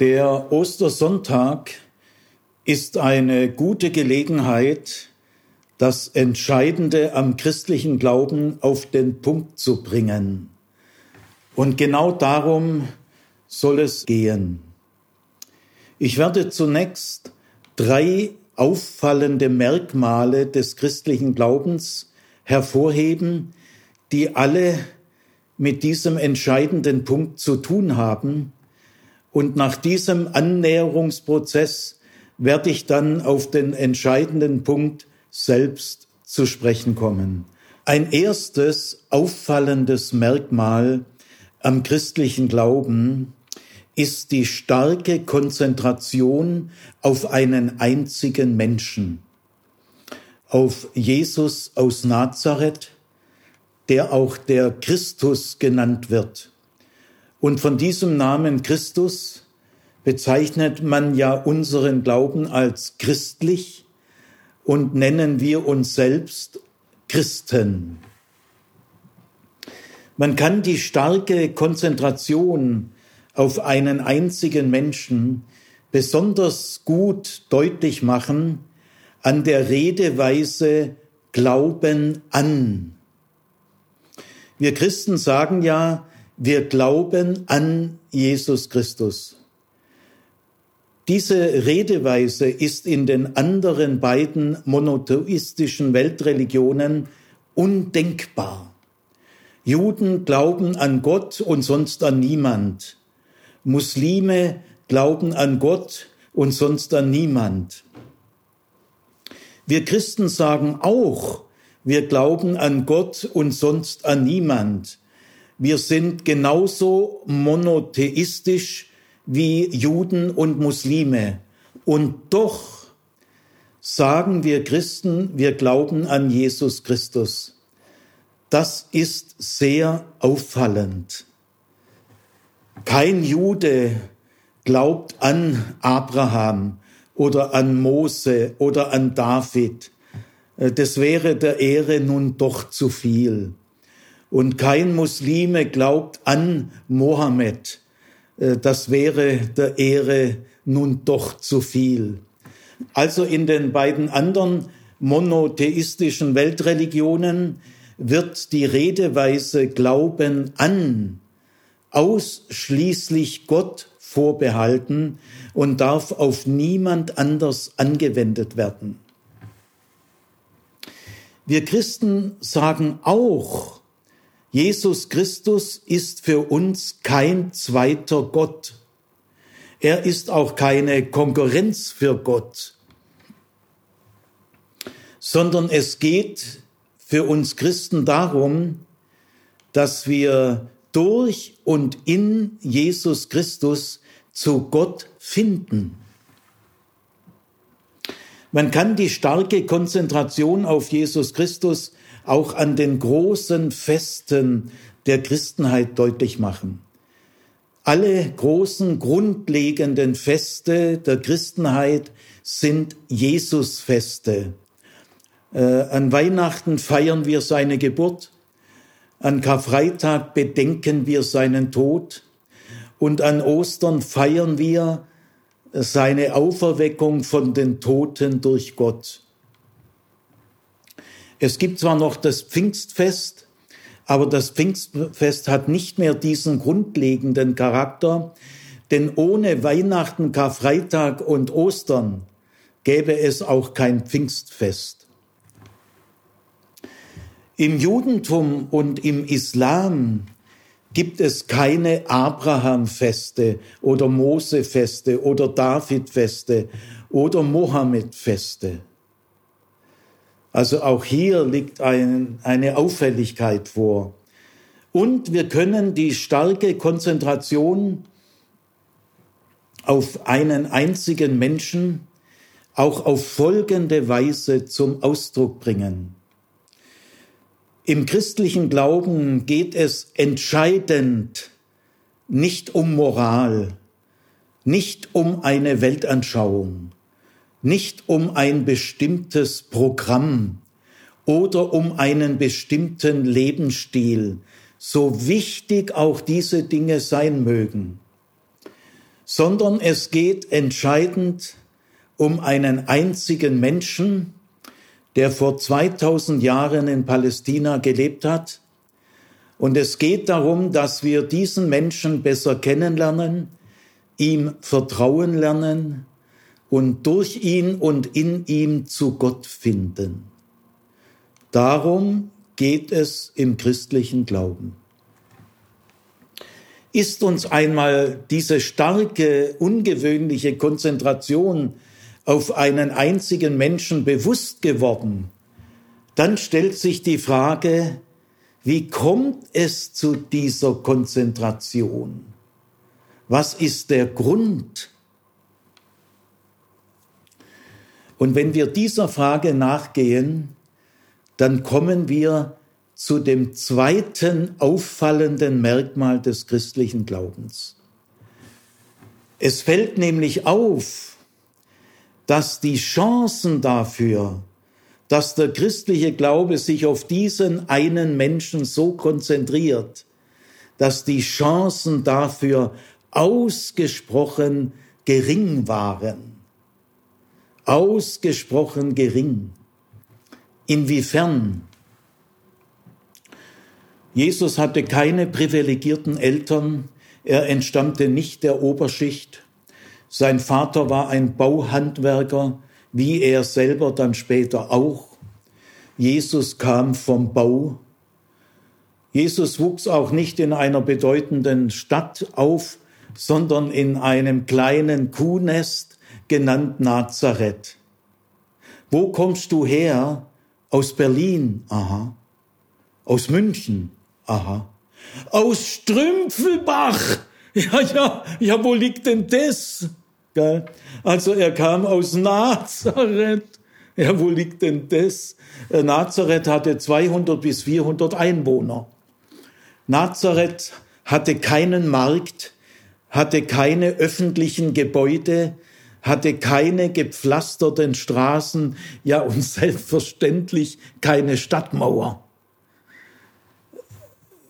Der Ostersonntag ist eine gute Gelegenheit, das Entscheidende am christlichen Glauben auf den Punkt zu bringen. Und genau darum soll es gehen. Ich werde zunächst drei auffallende Merkmale des christlichen Glaubens hervorheben, die alle mit diesem entscheidenden Punkt zu tun haben und nach diesem Annäherungsprozess werde ich dann auf den entscheidenden Punkt selbst zu sprechen kommen. Ein erstes auffallendes Merkmal am christlichen Glauben ist die starke Konzentration auf einen einzigen Menschen, auf Jesus aus Nazareth, der auch der Christus genannt wird. Und von diesem Namen Christus bezeichnet man ja unseren Glauben als christlich und nennen wir uns selbst Christen. Man kann die starke Konzentration auf einen einzigen Menschen besonders gut deutlich machen an der Redeweise Glauben an. Wir Christen sagen ja, wir glauben an Jesus Christus. Diese Redeweise ist in den anderen beiden monotheistischen Weltreligionen undenkbar. Juden glauben an Gott und sonst an niemand. Muslime glauben an Gott und sonst an niemand. Wir Christen sagen auch, wir glauben an Gott und sonst an niemand. Wir sind genauso monotheistisch wie Juden und Muslime. Und doch sagen wir Christen, wir glauben an Jesus Christus. Das ist sehr auffallend. Kein Jude glaubt an Abraham oder an Mose oder an David. Das wäre der Ehre nun doch zu viel. Und kein Muslime glaubt an Mohammed. Äh, das wäre der Ehre nun doch zu viel. Also in den beiden anderen monotheistischen Weltreligionen wird die Redeweise Glauben an ausschließlich Gott vorbehalten und darf auf niemand anders angewendet werden. Wir Christen sagen auch, Jesus Christus ist für uns kein zweiter Gott. Er ist auch keine Konkurrenz für Gott, sondern es geht für uns Christen darum, dass wir durch und in Jesus Christus zu Gott finden. Man kann die starke Konzentration auf Jesus Christus auch an den großen Festen der Christenheit deutlich machen. Alle großen grundlegenden Feste der Christenheit sind Jesusfeste. Äh, an Weihnachten feiern wir seine Geburt, an Karfreitag bedenken wir seinen Tod und an Ostern feiern wir seine Auferweckung von den Toten durch Gott. Es gibt zwar noch das Pfingstfest, aber das Pfingstfest hat nicht mehr diesen grundlegenden Charakter, denn ohne Weihnachten, Karfreitag und Ostern gäbe es auch kein Pfingstfest. Im Judentum und im Islam gibt es keine Abrahamfeste oder Mosefeste oder Davidfeste oder Mohammedfeste. Also auch hier liegt ein, eine Auffälligkeit vor. Und wir können die starke Konzentration auf einen einzigen Menschen auch auf folgende Weise zum Ausdruck bringen. Im christlichen Glauben geht es entscheidend nicht um Moral, nicht um eine Weltanschauung, nicht um ein bestimmtes Programm oder um einen bestimmten Lebensstil, so wichtig auch diese Dinge sein mögen, sondern es geht entscheidend um einen einzigen Menschen, der vor 2000 Jahren in Palästina gelebt hat. Und es geht darum, dass wir diesen Menschen besser kennenlernen, ihm vertrauen lernen und durch ihn und in ihm zu Gott finden. Darum geht es im christlichen Glauben. Ist uns einmal diese starke, ungewöhnliche Konzentration auf einen einzigen Menschen bewusst geworden, dann stellt sich die Frage, wie kommt es zu dieser Konzentration? Was ist der Grund? Und wenn wir dieser Frage nachgehen, dann kommen wir zu dem zweiten auffallenden Merkmal des christlichen Glaubens. Es fällt nämlich auf, dass die Chancen dafür, dass der christliche Glaube sich auf diesen einen Menschen so konzentriert, dass die Chancen dafür ausgesprochen gering waren. Ausgesprochen gering. Inwiefern? Jesus hatte keine privilegierten Eltern, er entstammte nicht der Oberschicht. Sein Vater war ein Bauhandwerker, wie er selber dann später auch. Jesus kam vom Bau. Jesus wuchs auch nicht in einer bedeutenden Stadt auf, sondern in einem kleinen Kuhnest genannt Nazareth. Wo kommst du her? Aus Berlin, aha. Aus München, aha. Aus Strümpfelbach, ja, ja, ja, wo liegt denn das? Gell? Also er kam aus Nazareth. Ja, wo liegt denn das? Äh, Nazareth hatte 200 bis 400 Einwohner. Nazareth hatte keinen Markt, hatte keine öffentlichen Gebäude, hatte keine gepflasterten Straßen, ja und selbstverständlich keine Stadtmauer.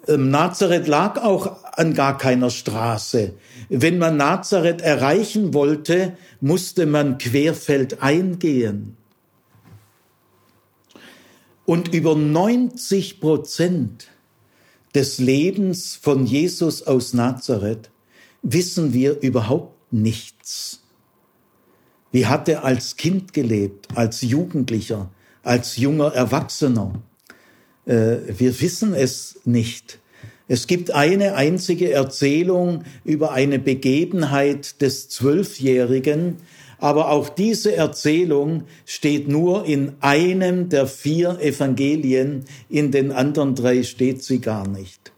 Ähm, Nazareth lag auch an gar keiner Straße. Wenn man Nazareth erreichen wollte, musste man querfeldein gehen. Und über 90 Prozent des Lebens von Jesus aus Nazareth wissen wir überhaupt nichts. Wie hat er als Kind gelebt, als Jugendlicher, als junger Erwachsener? Äh, wir wissen es nicht. Es gibt eine einzige Erzählung über eine Begebenheit des Zwölfjährigen, aber auch diese Erzählung steht nur in einem der vier Evangelien, in den anderen drei steht sie gar nicht.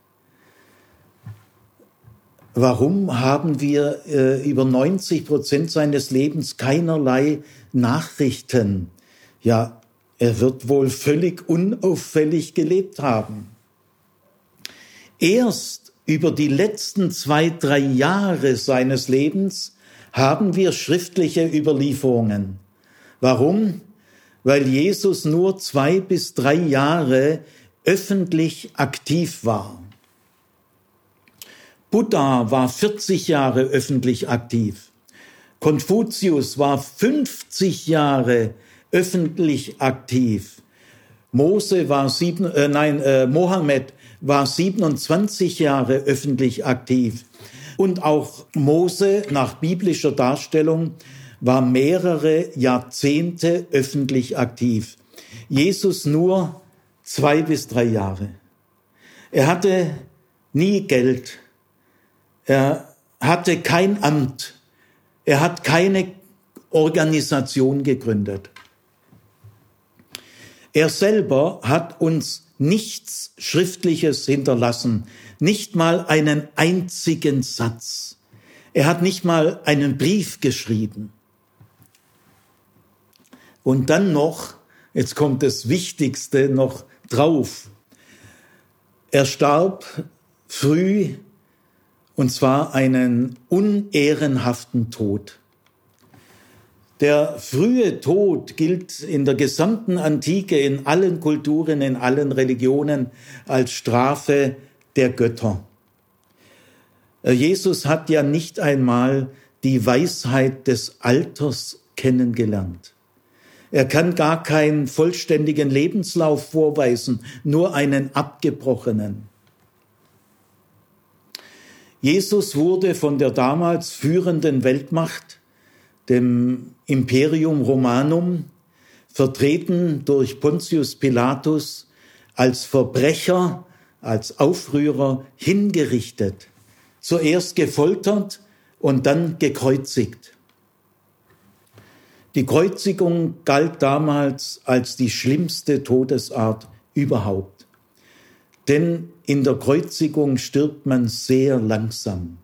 Warum haben wir äh, über 90 Prozent seines Lebens keinerlei Nachrichten? Ja, er wird wohl völlig unauffällig gelebt haben. Erst über die letzten zwei, drei Jahre seines Lebens haben wir schriftliche Überlieferungen. Warum? Weil Jesus nur zwei bis drei Jahre öffentlich aktiv war. Buddha war 40 Jahre öffentlich aktiv. Konfuzius war 50 Jahre öffentlich aktiv. Mose war sieben, äh, nein, äh, Mohammed war 27 Jahre öffentlich aktiv. Und auch Mose nach biblischer Darstellung war mehrere Jahrzehnte öffentlich aktiv. Jesus nur zwei bis drei Jahre. Er hatte nie Geld. Er hatte kein Amt. Er hat keine Organisation gegründet. Er selber hat uns nichts Schriftliches hinterlassen, nicht mal einen einzigen Satz. Er hat nicht mal einen Brief geschrieben. Und dann noch, jetzt kommt das Wichtigste noch drauf. Er starb früh und zwar einen unehrenhaften Tod. Der frühe Tod gilt in der gesamten Antike, in allen Kulturen, in allen Religionen als Strafe der Götter. Äh, Jesus hat ja nicht einmal die Weisheit des Alters kennengelernt. Er kann gar keinen vollständigen Lebenslauf vorweisen, nur einen abgebrochenen. Jesus wurde von der damals führenden Weltmacht, dem Imperium Romanum, vertreten durch Pontius Pilatus, als Verbrecher, als Aufrührer hingerichtet, zuerst gefoltert und dann gekreuzigt. Die Kreuzigung galt damals als die schlimmste Todesart überhaupt. Denn in der Kreuzigung stirbt man sehr langsam.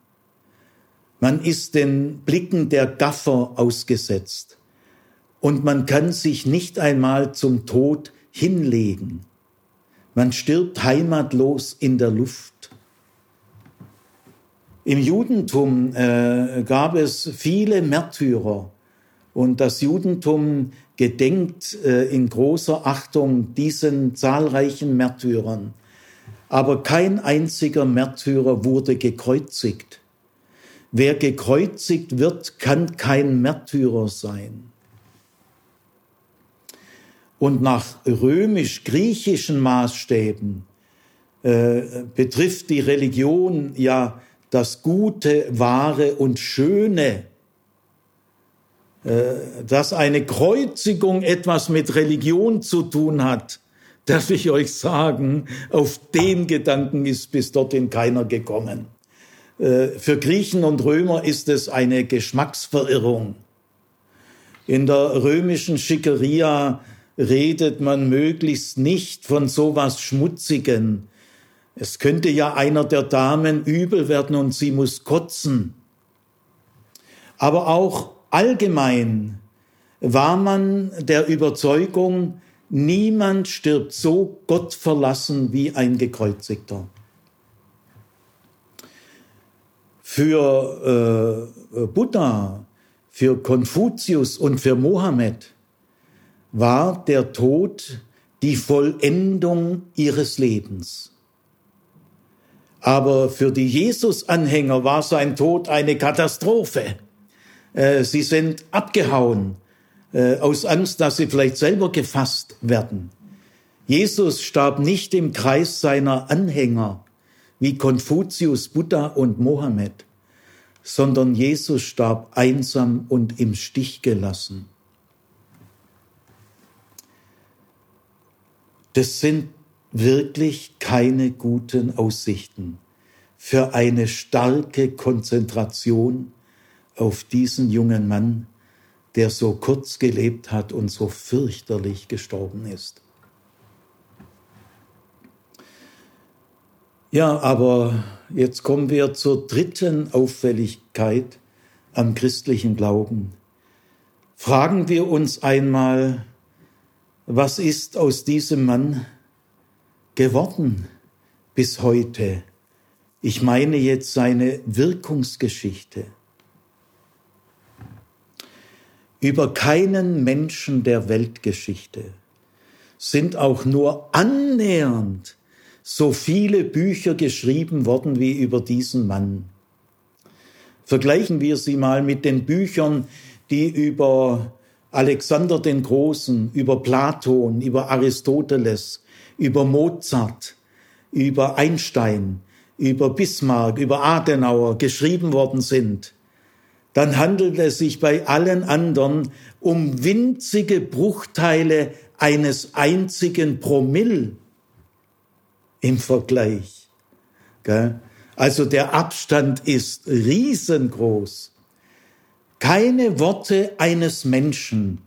Man ist den Blicken der Gaffer ausgesetzt und man kann sich nicht einmal zum Tod hinlegen. Man stirbt heimatlos in der Luft. Im Judentum äh, gab es viele Märtyrer und das Judentum gedenkt äh, in großer Achtung diesen zahlreichen Märtyrern. Aber kein einziger Märtyrer wurde gekreuzigt. Wer gekreuzigt wird, kann kein Märtyrer sein. Und nach römisch-griechischen Maßstäben äh, betrifft die Religion ja das Gute, Wahre und Schöne. Äh, dass eine Kreuzigung etwas mit Religion zu tun hat, darf ich euch sagen, auf den Gedanken ist bis dorthin keiner gekommen. Äh, für Griechen und Römer ist es eine Geschmacksverirrung. In der römischen Schickeria redet man möglichst nicht von sowas Schmutzigen. Es könnte ja einer der Damen übel werden und sie muss kotzen. Aber auch allgemein war man der Überzeugung, Niemand stirbt so gottverlassen wie ein Gekreuzigter. Für äh, Buddha, für Konfuzius und für Mohammed war der Tod die Vollendung ihres Lebens. Aber für die Jesus-Anhänger war sein Tod eine Katastrophe. Äh, sie sind abgehauen äh, aus Angst, dass sie vielleicht selber gefasst werden. Jesus starb nicht im Kreis seiner Anhänger wie Konfuzius, Buddha und Mohammed, sondern Jesus starb einsam und im Stich gelassen. Das sind wirklich keine guten Aussichten für eine starke Konzentration auf diesen jungen Mann, der so kurz gelebt hat und so fürchterlich gestorben ist. Ja, aber jetzt kommen wir zur dritten Auffälligkeit am christlichen Glauben. Fragen wir uns einmal, was ist aus diesem Mann geworden bis heute? Ich meine jetzt seine Wirkungsgeschichte. Über keinen Menschen der Weltgeschichte sind auch nur annähernd so viele Bücher geschrieben worden wie über diesen Mann. Vergleichen wir sie mal mit den Büchern, die über Alexander den Großen, über Platon, über Aristoteles, über Mozart, über Einstein, über Bismarck, über Adenauer geschrieben worden sind dann handelt es sich bei allen anderen um winzige Bruchteile eines einzigen Promille im Vergleich. Also der Abstand ist riesengroß. Keine Worte eines Menschen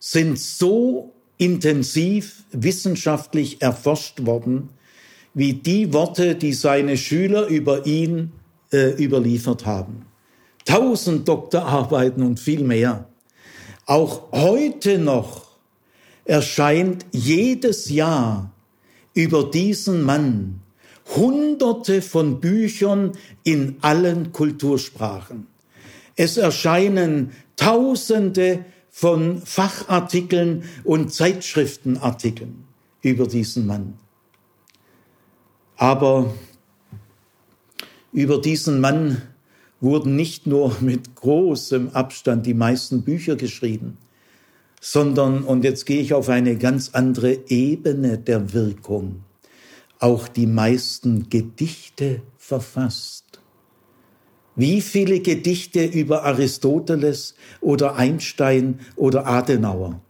sind so intensiv wissenschaftlich erforscht worden, wie die Worte, die seine Schüler über ihn äh, überliefert haben tausend Doktorarbeiten und viel mehr. Auch heute noch erscheint jedes Jahr über diesen Mann Hunderte von Büchern in allen Kultursprachen. Es erscheinen Tausende von Fachartikeln und Zeitschriftenartikeln über diesen Mann. Aber über diesen Mann wurden nicht nur mit großem Abstand die meisten Bücher geschrieben, sondern, und jetzt gehe ich auf eine ganz andere Ebene der Wirkung, auch die meisten Gedichte verfasst. Wie viele Gedichte über Aristoteles oder Einstein oder Adenauer?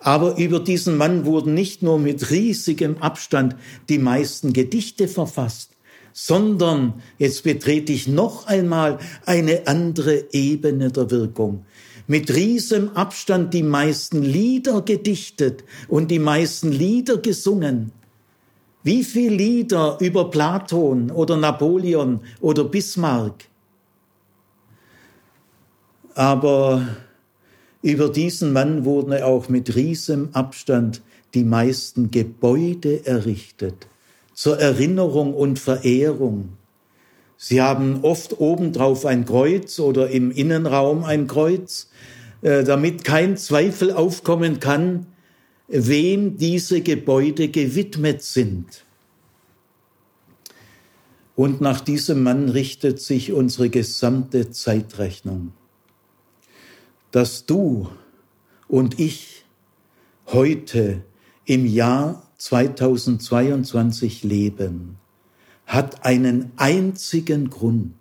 Aber über diesen Mann wurden nicht nur mit riesigem Abstand die meisten Gedichte verfasst, sondern jetzt betrete ich noch einmal eine andere Ebene der Wirkung. Mit riesem Abstand die meisten Lieder gedichtet und die meisten Lieder gesungen. Wie viele Lieder über Platon oder Napoleon oder Bismarck? Aber über diesen Mann wurden auch mit riesem Abstand die meisten Gebäude errichtet, zur Erinnerung und Verehrung. Sie haben oft obendrauf ein Kreuz oder im Innenraum ein Kreuz, äh, damit kein Zweifel aufkommen kann, wem diese Gebäude gewidmet sind. Und nach diesem Mann richtet sich unsere gesamte Zeitrechnung dass du und ich heute im Jahr 2022 leben, hat einen einzigen Grund.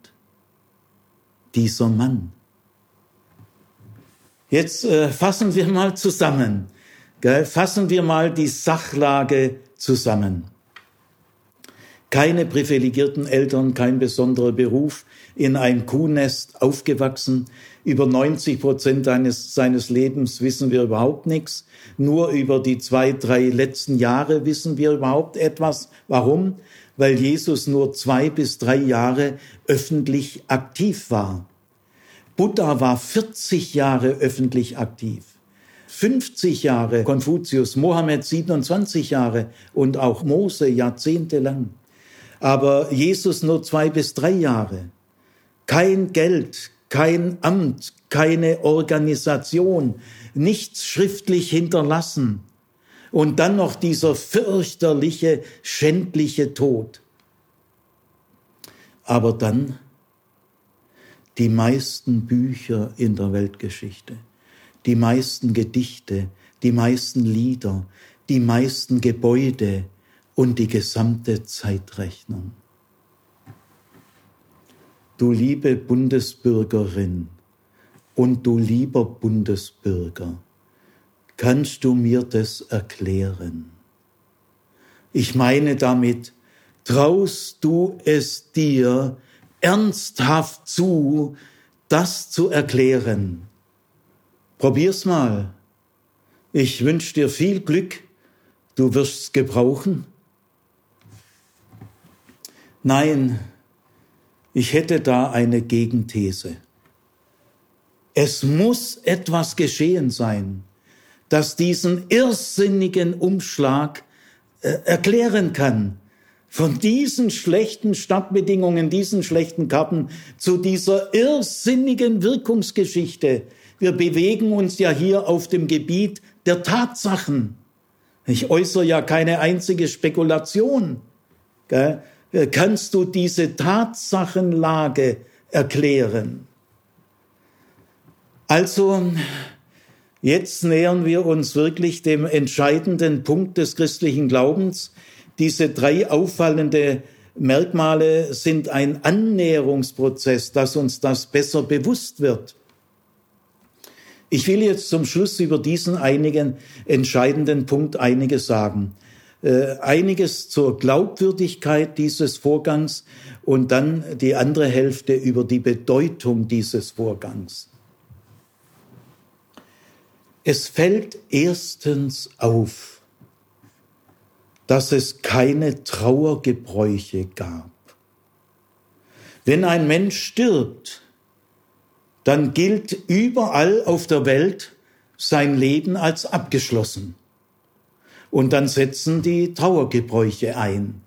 Dieser Mann. Jetzt äh, fassen wir mal zusammen. Gell? Fassen wir mal die Sachlage zusammen. Keine privilegierten Eltern, kein besonderer Beruf, in ein Kuhnest aufgewachsen. Über 90 Prozent seines, seines Lebens wissen wir überhaupt nichts. Nur über die zwei, drei letzten Jahre wissen wir überhaupt etwas. Warum? Weil Jesus nur zwei bis drei Jahre öffentlich aktiv war. Buddha war 40 Jahre öffentlich aktiv. 50 Jahre Konfuzius, Mohammed 27 Jahre und auch Mose jahrzehntelang. Aber Jesus nur zwei bis drei Jahre kein Geld, kein Amt, keine Organisation, nichts schriftlich hinterlassen. Und dann noch dieser fürchterliche, schändliche Tod. Aber dann die meisten Bücher in der Weltgeschichte, die meisten Gedichte, die meisten Lieder, die meisten Gebäude und die gesamte Zeitrechnung. Du liebe Bundesbürgerin und du lieber Bundesbürger, kannst du mir das erklären? Ich meine damit, traust du es dir ernsthaft zu, das zu erklären? Probier's mal. Ich wünsche dir viel Glück, du wirst's gebrauchen. Nein, ich hätte da eine Gegenthese. Es muss etwas geschehen sein, das diesen irrsinnigen Umschlag äh, erklären kann. Von diesen schlechten Stadtbedingungen, diesen schlechten Karten zu dieser irrsinnigen Wirkungsgeschichte. Wir bewegen uns ja hier auf dem Gebiet der Tatsachen. Ich äußere ja keine einzige Spekulation. Gell? Äh, kannst du diese Tatsachenlage erklären? Also, jetzt nähern wir uns wirklich dem entscheidenden Punkt des christlichen Glaubens. Diese drei auffallende Merkmale sind ein Annäherungsprozess, dass uns das besser bewusst wird. Ich will jetzt zum Schluss über diesen einigen entscheidenden Punkt einiges sagen äh, einiges zur Glaubwürdigkeit dieses Vorgangs und dann die andere Hälfte über die Bedeutung dieses Vorgangs. Es fällt erstens auf, dass es keine Trauergebräuche gab. Wenn ein Mensch stirbt, dann gilt überall auf der Welt sein Leben als abgeschlossen und dann setzen die Trauergebräuche ein.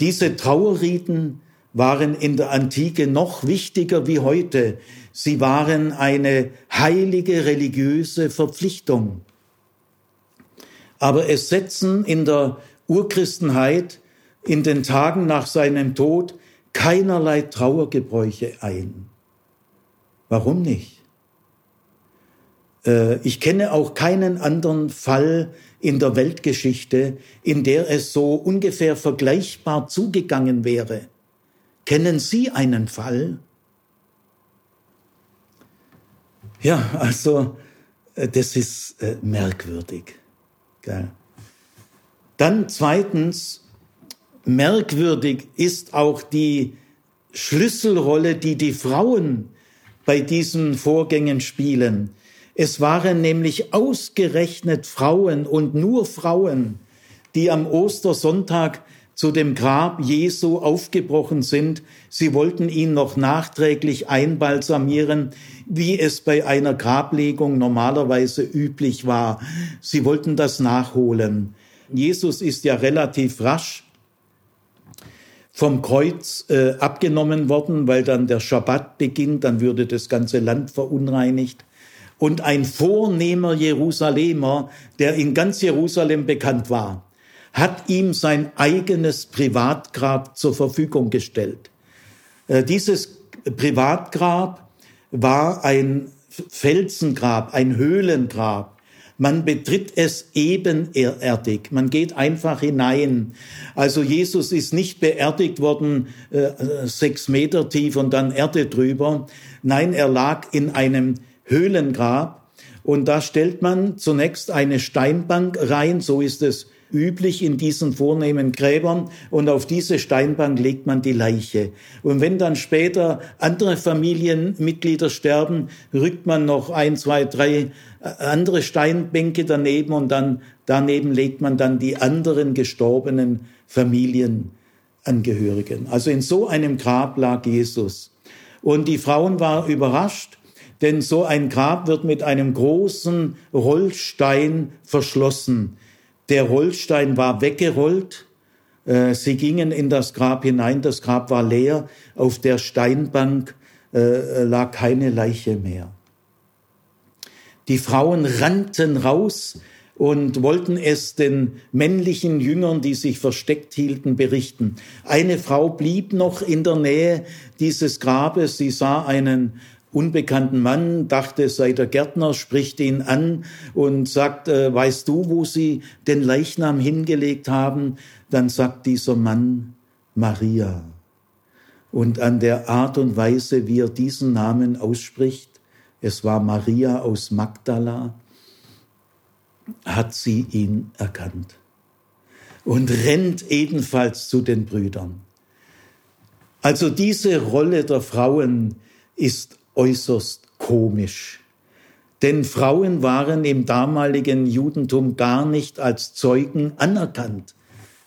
Diese Trauerriten waren in der Antike noch wichtiger wie heute. Sie waren eine heilige religiöse Verpflichtung. Aber es setzen in der Urchristenheit in den Tagen nach seinem Tod keinerlei Trauergebräuche ein. Warum nicht? Äh, ich kenne auch keinen anderen Fall in der Weltgeschichte, in der es so ungefähr vergleichbar zugegangen wäre. Kennen Sie einen Fall? Ja, also äh, das ist äh, merkwürdig. Dann zweitens, merkwürdig ist auch die Schlüsselrolle, die die Frauen bei diesen Vorgängen spielen. Es waren nämlich ausgerechnet Frauen und nur Frauen, die am Ostersonntag zu dem Grab Jesu aufgebrochen sind. Sie wollten ihn noch nachträglich einbalsamieren, wie es bei einer Grablegung normalerweise üblich war. Sie wollten das nachholen. Jesus ist ja relativ rasch vom Kreuz äh, abgenommen worden, weil dann der Schabbat beginnt, dann würde das ganze Land verunreinigt. Und ein vornehmer Jerusalemer, der in ganz Jerusalem bekannt war, hat ihm sein eigenes Privatgrab zur Verfügung gestellt. Äh, dieses Privatgrab war ein Felsengrab, ein Höhlengrab. Man betritt es ebenerdig. Man geht einfach hinein. Also Jesus ist nicht beerdigt worden, äh, sechs Meter tief und dann Erde drüber. Nein, er lag in einem Höhlengrab. Und da stellt man zunächst eine Steinbank rein. So ist es üblich in diesen vornehmen Gräbern und auf diese Steinbank legt man die Leiche. Und wenn dann später andere Familienmitglieder sterben, rückt man noch ein, zwei, drei äh, andere Steinbänke daneben und dann daneben legt man dann die anderen gestorbenen Familienangehörigen. Also in so einem Grab lag Jesus. Und die Frauen waren überrascht, denn so ein Grab wird mit einem großen Rollstein verschlossen. Der Rollstein war weggerollt. Äh, sie gingen in das Grab hinein. Das Grab war leer. Auf der Steinbank äh, lag keine Leiche mehr. Die Frauen rannten raus und wollten es den männlichen Jüngern, die sich versteckt hielten, berichten. Eine Frau blieb noch in der Nähe dieses Grabes. Sie sah einen unbekannten Mann, dachte, es sei der Gärtner, spricht ihn an und sagt, äh, weißt du, wo sie den Leichnam hingelegt haben? Dann sagt dieser Mann, Maria. Und an der Art und Weise, wie er diesen Namen ausspricht, es war Maria aus Magdala, hat sie ihn erkannt und rennt ebenfalls zu den Brüdern. Also diese Rolle der Frauen ist äußerst komisch. Denn Frauen waren im damaligen Judentum gar nicht als Zeugen anerkannt.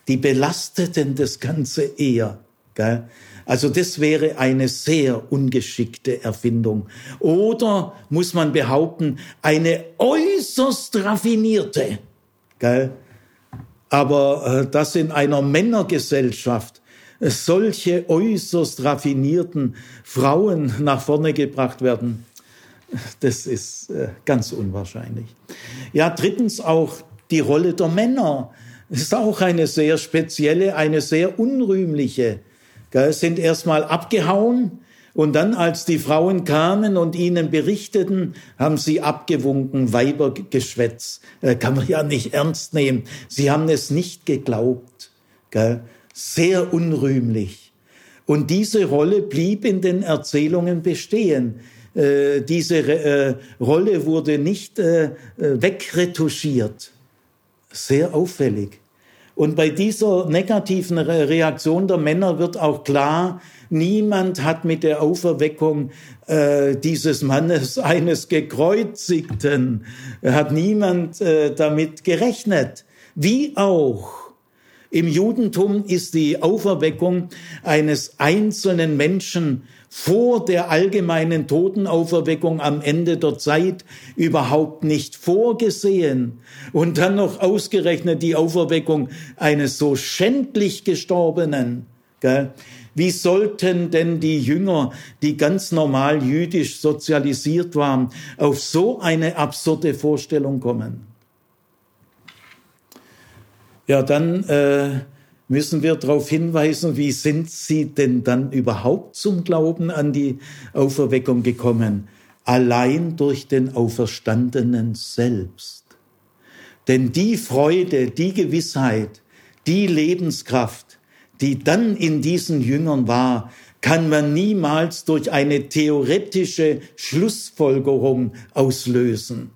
Die belasteten das Ganze eher. Gell? Also das wäre eine sehr ungeschickte Erfindung. Oder muss man behaupten, eine äußerst raffinierte. Gell? Aber äh, das in einer Männergesellschaft solche äußerst raffinierten Frauen nach vorne gebracht werden, das ist äh, ganz unwahrscheinlich. Ja, drittens auch die Rolle der Männer. Das ist auch eine sehr spezielle, eine sehr unrühmliche. Sie sind erstmal abgehauen und dann, als die Frauen kamen und ihnen berichteten, haben sie abgewunken, Weibergeschwätz. Äh, kann man ja nicht ernst nehmen. Sie haben es nicht geglaubt. Gell? Sehr unrühmlich. Und diese Rolle blieb in den Erzählungen bestehen. Äh, diese äh, Rolle wurde nicht äh, wegretuschiert. Sehr auffällig. Und bei dieser negativen Reaktion der Männer wird auch klar, niemand hat mit der Auferweckung äh, dieses Mannes eines gekreuzigten, hat niemand äh, damit gerechnet. Wie auch im Judentum ist die Auferweckung eines einzelnen Menschen vor der allgemeinen Totenauferweckung am Ende der Zeit überhaupt nicht vorgesehen. Und dann noch ausgerechnet die Auferweckung eines so schändlich Gestorbenen. Wie sollten denn die Jünger, die ganz normal jüdisch sozialisiert waren, auf so eine absurde Vorstellung kommen? Ja, dann äh, müssen wir darauf hinweisen, wie sind sie denn dann überhaupt zum Glauben an die Auferweckung gekommen? Allein durch den Auferstandenen selbst. Denn die Freude, die Gewissheit, die Lebenskraft, die dann in diesen Jüngern war, kann man niemals durch eine theoretische Schlussfolgerung auslösen.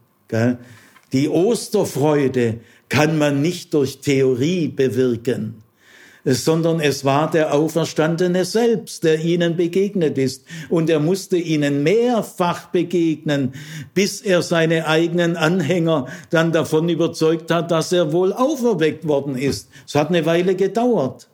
Die Osterfreude kann man nicht durch Theorie bewirken sondern es war der Auferstandene selbst, der ihnen begegnet ist. Und er musste ihnen mehrfach begegnen, bis er seine eigenen Anhänger dann davon überzeugt hat, dass er wohl auferweckt worden ist. Es hat eine Weile gedauert.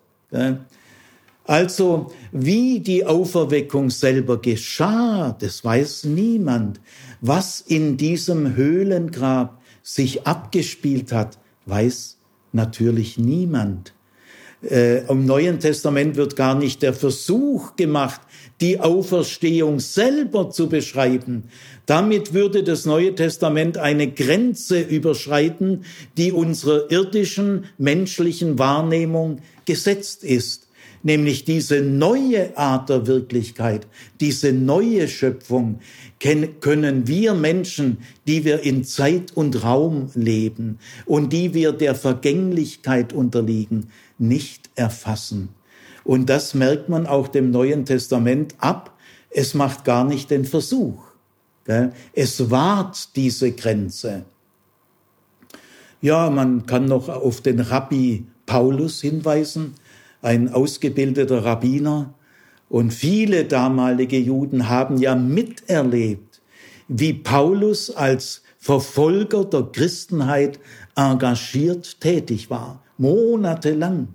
Also, wie die Auferweckung selber geschah, das weiß niemand. Was in diesem Höhlengrab sich abgespielt hat, weiß natürlich niemand. Äh, Im Neuen Testament wird gar nicht der Versuch gemacht, die Auferstehung selber zu beschreiben. Damit würde das Neue Testament eine Grenze überschreiten, die unserer irdischen menschlichen Wahrnehmung gesetzt ist nämlich diese neue Art der Wirklichkeit, diese neue Schöpfung, können wir Menschen, die wir in Zeit und Raum leben und die wir der Vergänglichkeit unterliegen, nicht erfassen. Und das merkt man auch dem Neuen Testament ab. Es macht gar nicht den Versuch. Es wahrt diese Grenze. Ja, man kann noch auf den Rabbi Paulus hinweisen, ein ausgebildeter Rabbiner. Und viele damalige Juden haben ja miterlebt, wie Paulus als Verfolger der Christenheit engagiert tätig war, monatelang.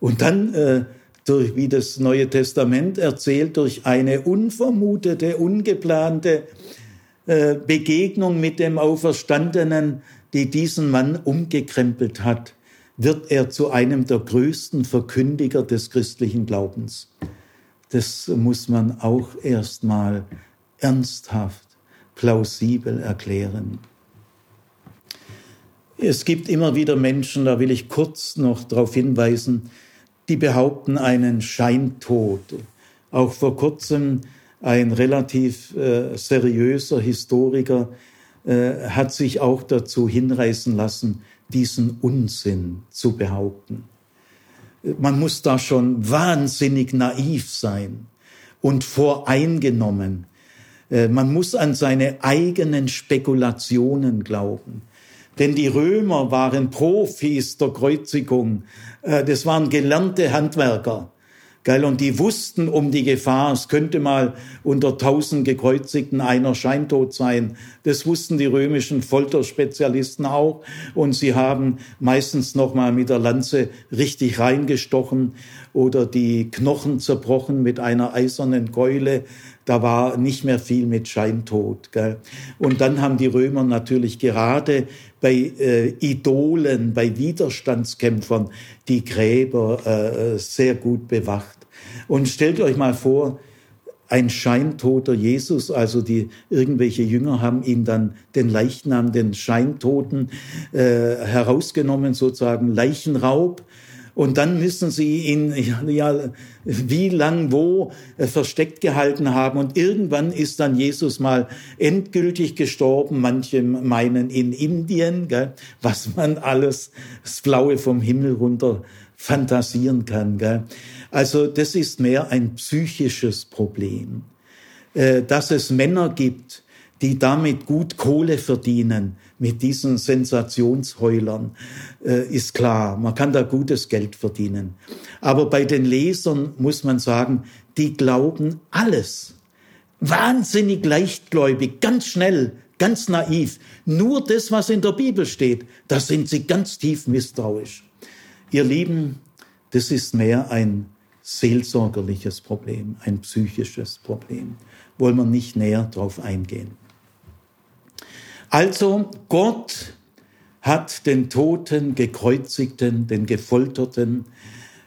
Und dann, äh, durch, wie das Neue Testament erzählt, durch eine unvermutete, ungeplante äh, Begegnung mit dem Auferstandenen, die diesen Mann umgekrempelt hat wird er zu einem der größten Verkündiger des christlichen Glaubens. Das muss man auch erstmal ernsthaft, plausibel erklären. Es gibt immer wieder Menschen, da will ich kurz noch darauf hinweisen, die behaupten einen Scheintod. Auch vor kurzem ein relativ äh, seriöser Historiker äh, hat sich auch dazu hinreißen lassen, diesen Unsinn zu behaupten. Man muss da schon wahnsinnig naiv sein und voreingenommen. Äh, man muss an seine eigenen Spekulationen glauben. Denn die Römer waren Profis der Kreuzigung. Äh, das waren gelernte Handwerker. Geil, und die wussten um die Gefahr, es könnte mal unter tausend Gekreuzigten einer scheintot sein. Das wussten die römischen Folterspezialisten auch. Und sie haben meistens nochmal mit der Lanze richtig reingestochen oder die Knochen zerbrochen mit einer eisernen Keule. Da war nicht mehr viel mit Scheintod. Gell? Und dann haben die Römer natürlich gerade bei äh, Idolen, bei Widerstandskämpfern die Gräber äh, sehr gut bewacht. Und stellt euch mal vor, ein scheintoter Jesus, also die irgendwelche Jünger haben ihn dann den Leichnam, den Scheintoten äh, herausgenommen, sozusagen Leichenraub. Und dann müssen sie ihn ja, wie lang wo äh, versteckt gehalten haben. Und irgendwann ist dann Jesus mal endgültig gestorben. Manche meinen in Indien, gell, was man alles das Blaue vom Himmel runter fantasieren kann. Gell? Also das ist mehr ein psychisches Problem. Äh, dass es Männer gibt, die damit gut Kohle verdienen, mit diesen Sensationsheulern, äh, ist klar. Man kann da gutes Geld verdienen. Aber bei den Lesern muss man sagen, die glauben alles. Wahnsinnig leichtgläubig, ganz schnell, ganz naiv. Nur das, was in der Bibel steht, da sind sie ganz tief misstrauisch. Ihr Lieben, das ist mehr ein seelsorgerliches Problem, ein psychisches Problem. Wollen wir nicht näher darauf eingehen. Also Gott hat den Toten, Gekreuzigten, den Gefolterten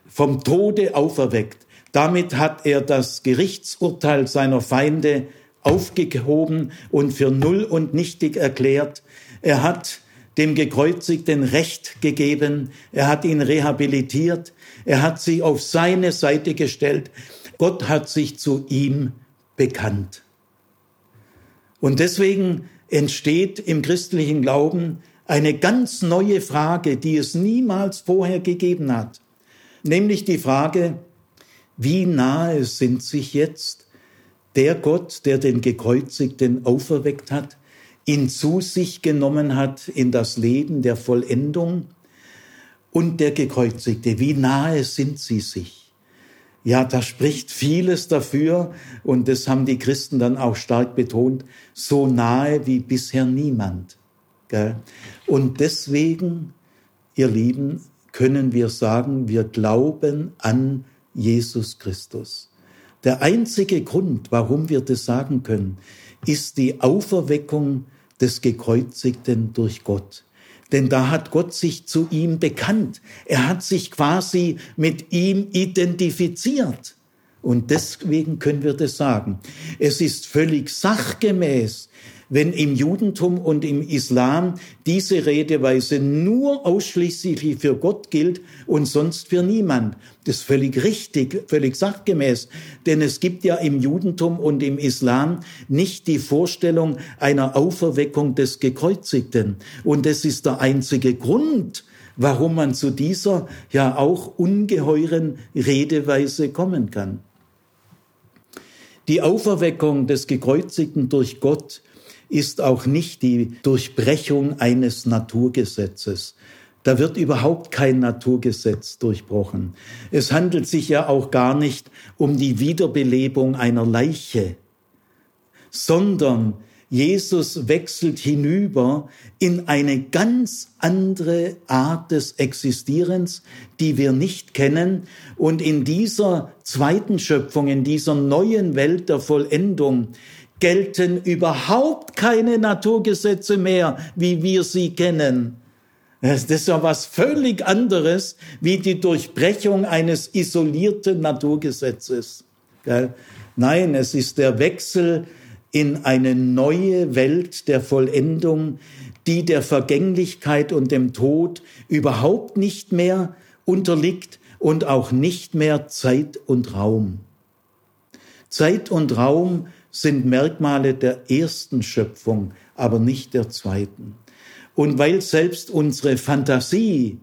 vom Tode auferweckt. Damit hat er das Gerichtsurteil seiner Feinde aufgehoben und für null und nichtig erklärt. Er hat dem Gekreuzigten Recht gegeben, er hat ihn rehabilitiert, er hat sich auf seine Seite gestellt, Gott hat sich zu ihm bekannt. Und deswegen entsteht im christlichen Glauben eine ganz neue Frage, die es niemals vorher gegeben hat, nämlich die Frage, wie nahe sind sich jetzt der Gott, der den Gekreuzigten auferweckt hat, ihn zu sich genommen hat in das Leben der Vollendung und der Gekreuzigte, wie nahe sind sie sich? Ja, da spricht vieles dafür und das haben die Christen dann auch stark betont, so nahe wie bisher niemand. Und deswegen, ihr Lieben, können wir sagen, wir glauben an Jesus Christus. Der einzige Grund, warum wir das sagen können, ist die Auferweckung des Gekreuzigten durch Gott. Denn da hat Gott sich zu ihm bekannt. Er hat sich quasi mit ihm identifiziert. Und deswegen können wir das sagen. Es ist völlig sachgemäß, wenn im Judentum und im Islam diese Redeweise nur ausschließlich für Gott gilt und sonst für niemand. Das ist völlig richtig, völlig sachgemäß. Denn es gibt ja im Judentum und im Islam nicht die Vorstellung einer Auferweckung des Gekreuzigten. Und das ist der einzige Grund, warum man zu dieser ja auch ungeheuren Redeweise kommen kann. Die Auferweckung des Gekreuzigten durch Gott ist auch nicht die Durchbrechung eines Naturgesetzes. Da wird überhaupt kein Naturgesetz durchbrochen. Es handelt sich ja auch gar nicht um die Wiederbelebung einer Leiche, sondern Jesus wechselt hinüber in eine ganz andere Art des Existierens, die wir nicht kennen. Und in dieser zweiten Schöpfung, in dieser neuen Welt der Vollendung, gelten überhaupt keine Naturgesetze mehr, wie wir sie kennen. Das ist ja was völlig anderes wie die Durchbrechung eines isolierten Naturgesetzes. Nein, es ist der Wechsel in eine neue Welt der Vollendung, die der Vergänglichkeit und dem Tod überhaupt nicht mehr unterliegt und auch nicht mehr Zeit und Raum. Zeit und Raum sind Merkmale der ersten Schöpfung, aber nicht der zweiten. Und weil selbst unsere Fantasie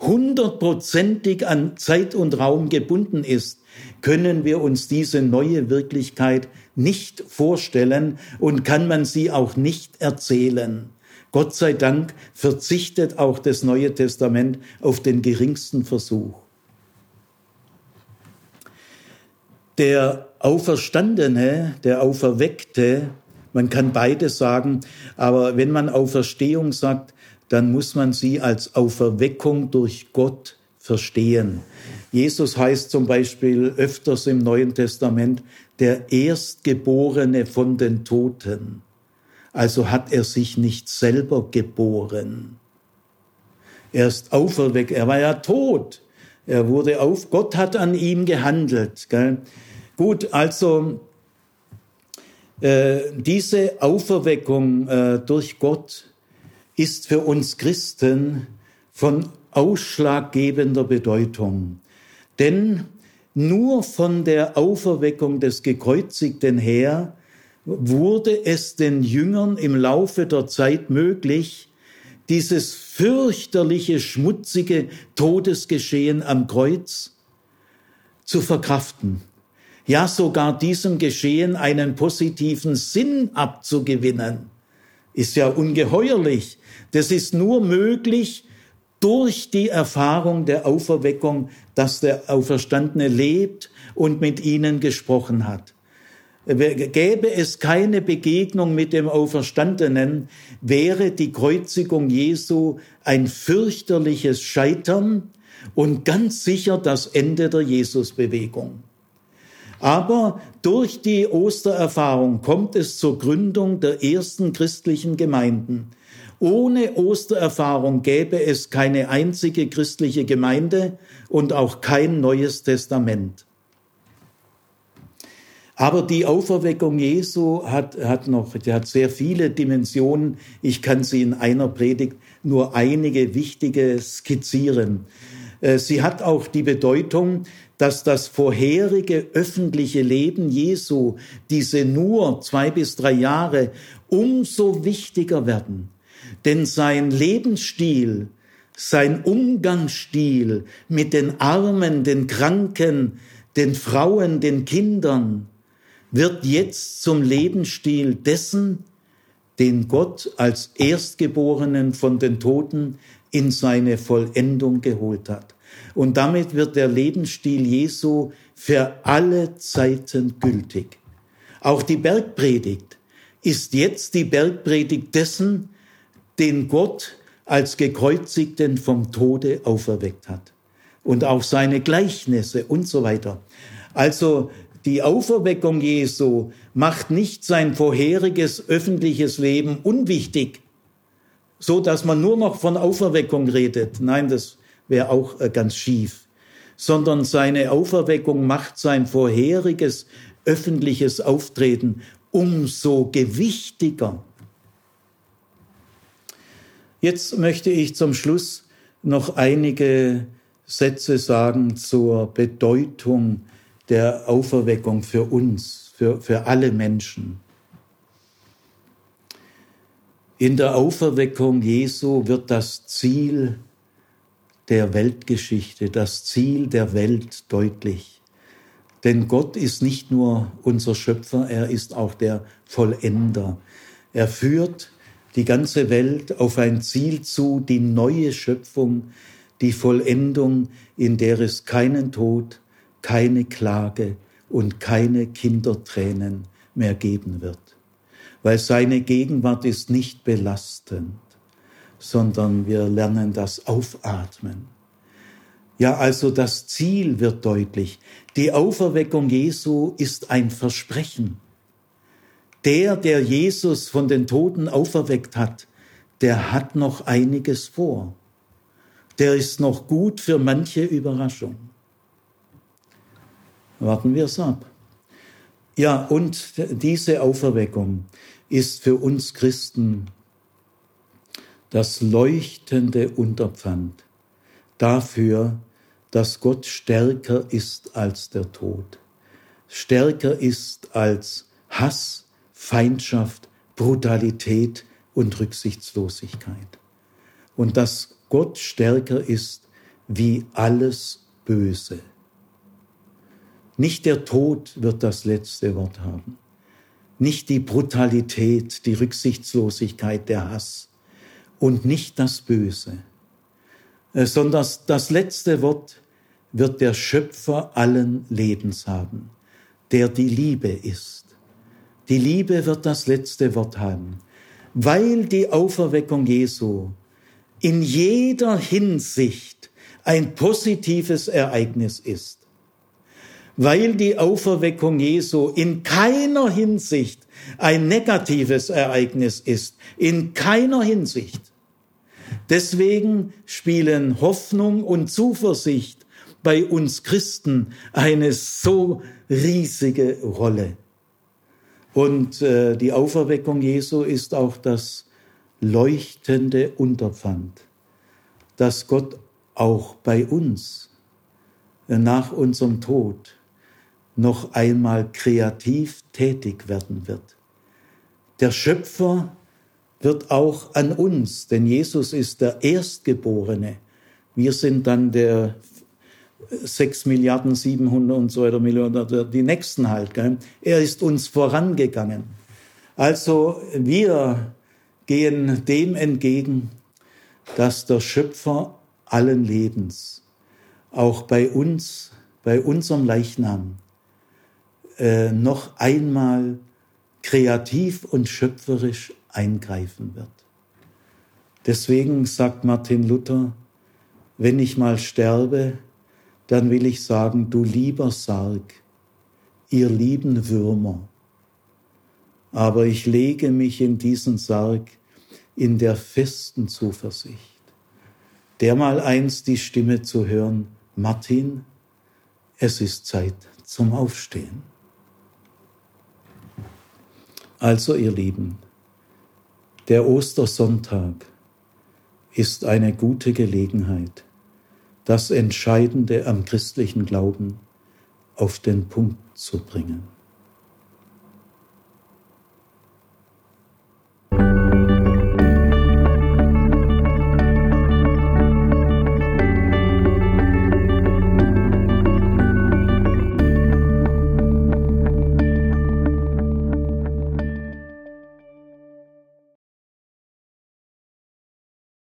hundertprozentig an Zeit und Raum gebunden ist, können wir uns diese neue Wirklichkeit nicht vorstellen und kann man sie auch nicht erzählen. Gott sei Dank verzichtet auch das Neue Testament auf den geringsten Versuch. Der Auferstandene, der Auferweckte, man kann beides sagen, aber wenn man Auferstehung sagt, dann muss man sie als Auferweckung durch Gott verstehen. Jesus heißt zum Beispiel öfters im Neuen Testament der Erstgeborene von den Toten. Also hat er sich nicht selber geboren. Er ist auferweckt, er war ja tot. Er wurde auf, Gott hat an ihm gehandelt. Gell? Gut, also äh, diese Auferweckung äh, durch Gott ist für uns Christen von ausschlaggebender Bedeutung. Denn nur von der Auferweckung des Gekreuzigten her wurde es den Jüngern im Laufe der Zeit möglich, dieses fürchterliche, schmutzige Todesgeschehen am Kreuz zu verkraften. Ja, sogar diesem Geschehen einen positiven Sinn abzugewinnen, ist ja ungeheuerlich. Das ist nur möglich durch die Erfahrung der Auferweckung, dass der Auferstandene lebt und mit ihnen gesprochen hat. Gäbe es keine Begegnung mit dem Auferstandenen, wäre die Kreuzigung Jesu ein fürchterliches Scheitern und ganz sicher das Ende der Jesusbewegung. Aber durch die Ostererfahrung kommt es zur Gründung der ersten christlichen Gemeinden. Ohne Ostererfahrung gäbe es keine einzige christliche Gemeinde und auch kein neues Testament. Aber die Auferweckung Jesu hat, hat noch, die hat sehr viele Dimensionen. Ich kann sie in einer Predigt nur einige wichtige skizzieren. Äh, sie hat auch die Bedeutung, dass das vorherige öffentliche Leben Jesu, diese nur zwei bis drei Jahre, umso wichtiger werden. Denn sein Lebensstil, sein Umgangsstil mit den Armen, den Kranken, den Frauen, den Kindern, wird jetzt zum Lebensstil dessen, den Gott als Erstgeborenen von den Toten in seine Vollendung geholt hat. Und damit wird der Lebensstil Jesu für alle Zeiten gültig. Auch die Bergpredigt ist jetzt die Bergpredigt dessen, den Gott als gekreuzigten vom Tode auferweckt hat. Und auch seine Gleichnisse und so weiter. Also die Auferweckung Jesu macht nicht sein vorheriges öffentliches Leben unwichtig, so dass man nur noch von Auferweckung redet. Nein, das wäre auch äh, ganz schief. Sondern seine Auferweckung macht sein vorheriges öffentliches Auftreten umso gewichtiger. Jetzt möchte ich zum Schluss noch einige Sätze sagen zur Bedeutung der Auferweckung für uns, für, für alle Menschen. In der Auferweckung Jesu wird das Ziel der Weltgeschichte, das Ziel der Welt deutlich. Denn Gott ist nicht nur unser Schöpfer, er ist auch der Vollender. Er führt die ganze Welt auf ein Ziel zu, die neue Schöpfung, die Vollendung, in der es keinen Tod, keine Klage und keine Kindertränen mehr geben wird. Weil seine Gegenwart ist nicht belastend, sondern wir lernen das Aufatmen. Ja, also das Ziel wird deutlich. Die Auferweckung Jesu ist ein Versprechen. Der, der Jesus von den Toten auferweckt hat, der hat noch einiges vor. Der ist noch gut für manche Überraschung. Warten wir es ab. Ja, und diese Auferweckung ist für uns Christen das leuchtende Unterpfand dafür, dass Gott stärker ist als der Tod, stärker ist als Hass, Feindschaft, Brutalität und Rücksichtslosigkeit. Und dass Gott stärker ist wie alles Böse. Nicht der Tod wird das letzte Wort haben. Nicht die Brutalität, die Rücksichtslosigkeit, der Hass und nicht das Böse, äh, sondern das letzte Wort wird der Schöpfer allen Lebens haben, der die Liebe ist. Die Liebe wird das letzte Wort haben, weil die Auferweckung Jesu in jeder Hinsicht ein positives Ereignis ist weil die Auferweckung Jesu in keiner Hinsicht ein negatives Ereignis ist, in keiner Hinsicht. Deswegen spielen Hoffnung und Zuversicht bei uns Christen eine so riesige Rolle. Und äh, die Auferweckung Jesu ist auch das leuchtende Unterpfand, dass Gott auch bei uns äh, nach unserem Tod noch einmal kreativ tätig werden wird. Der Schöpfer wird auch an uns, denn Jesus ist der Erstgeborene. Wir sind dann der 6 Milliarden 700 und so weiter Millionen, die nächsten halt. Gell? Er ist uns vorangegangen. Also wir gehen dem entgegen, dass der Schöpfer allen Lebens auch bei uns, bei unserem Leichnam, äh, noch einmal kreativ und schöpferisch eingreifen wird. Deswegen sagt Martin Luther, wenn ich mal sterbe, dann will ich sagen, du lieber Sarg, ihr lieben Würmer, aber ich lege mich in diesen Sarg in der festen Zuversicht, der mal einst die Stimme zu hören, Martin, es ist Zeit zum Aufstehen. Also ihr Lieben, der Ostersonntag ist eine gute Gelegenheit, das Entscheidende am christlichen Glauben auf den Punkt zu bringen.